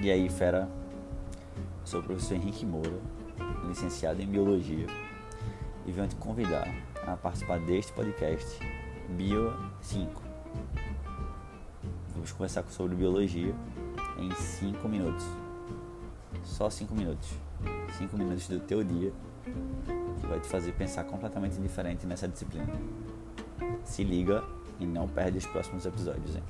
E aí, fera, sou o professor Henrique Moura, licenciado em Biologia, e venho te convidar a participar deste podcast Bio 5. Vamos conversar sobre biologia em 5 minutos. Só 5 minutos. 5 minutos do teu dia que vai te fazer pensar completamente diferente nessa disciplina. Se liga e não perde os próximos episódios, hein?